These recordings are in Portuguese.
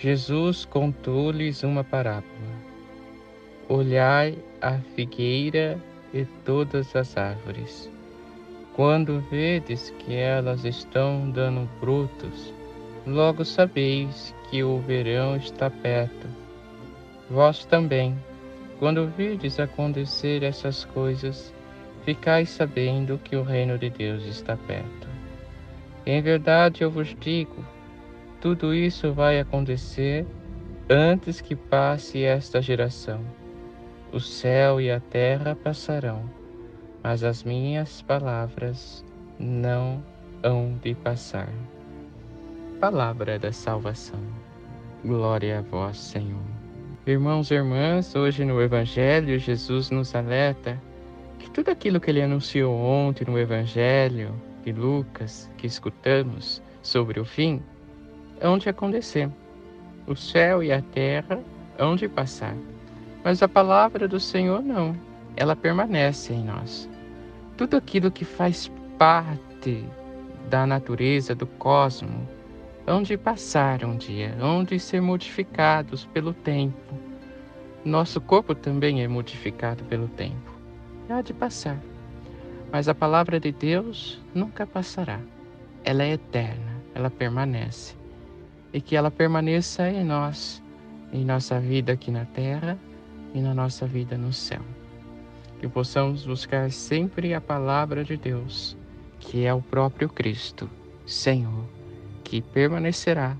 Jesus contou-lhes uma parábola. Olhai a figueira e todas as árvores. Quando vedes que elas estão dando frutos, logo sabeis que o verão está perto. Vós também, quando virdes acontecer essas coisas, ficais sabendo que o reino de Deus está perto. Em verdade eu vos digo, tudo isso vai acontecer antes que passe esta geração. O céu e a terra passarão, mas as minhas palavras não hão de passar. Palavra da salvação. Glória a vós, Senhor. Irmãos e irmãs, hoje no Evangelho, Jesus nos alerta que tudo aquilo que ele anunciou ontem no Evangelho de Lucas, que escutamos sobre o fim, hão de acontecer. O céu e a terra hão de passar, mas a palavra do Senhor não, ela permanece em nós. Tudo aquilo que faz parte da natureza, do cosmos, hão de passar um dia, hão de ser modificados pelo tempo. Nosso corpo também é modificado pelo tempo. Há de passar. Mas a palavra de Deus nunca passará. Ela é eterna, ela permanece e que ela permaneça em nós, em nossa vida aqui na terra e na nossa vida no céu. Que possamos buscar sempre a palavra de Deus, que é o próprio Cristo, Senhor, que permanecerá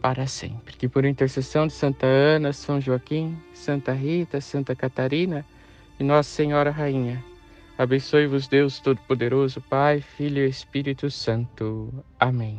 para sempre. Que por intercessão de Santa Ana, São Joaquim, Santa Rita, Santa Catarina e Nossa Senhora Rainha, abençoe-vos Deus Todo-Poderoso, Pai, Filho e Espírito Santo. Amém.